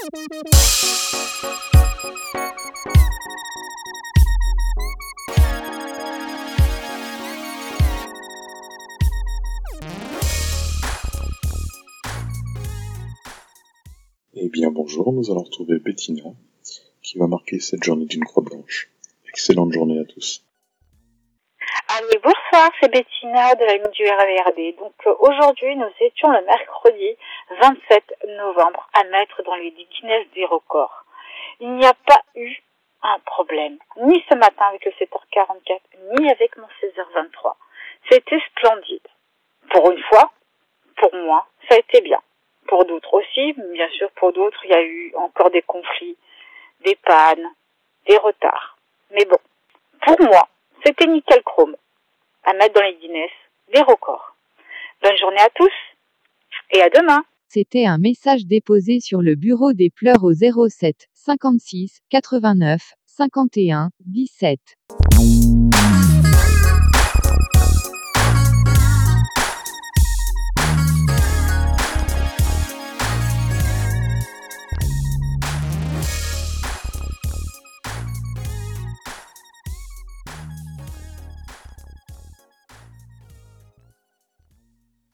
Eh bien bonjour, nous allons retrouver Bettina, qui va marquer cette journée d'une croix blanche. Excellente journée à tous. Allez, bonsoir, c'est Bettina de la du RVRD. Donc euh, aujourd'hui, nous étions le mercredi 27 novembre à mettre dans les Guinness des records. Il n'y a pas eu un problème, ni ce matin avec le 7h44, ni avec mon 16h23. C'était splendide. Pour une fois, pour moi, ça a été bien. Pour d'autres aussi, bien sûr, pour d'autres, il y a eu encore des conflits, des pannes, des retards. Mais bon, pour moi, c'était nickel chrome. À mettre dans les Guinness, des records. Bonne journée à tous et à demain. C'était un message déposé sur le bureau des pleurs au 07 56 89 51 17.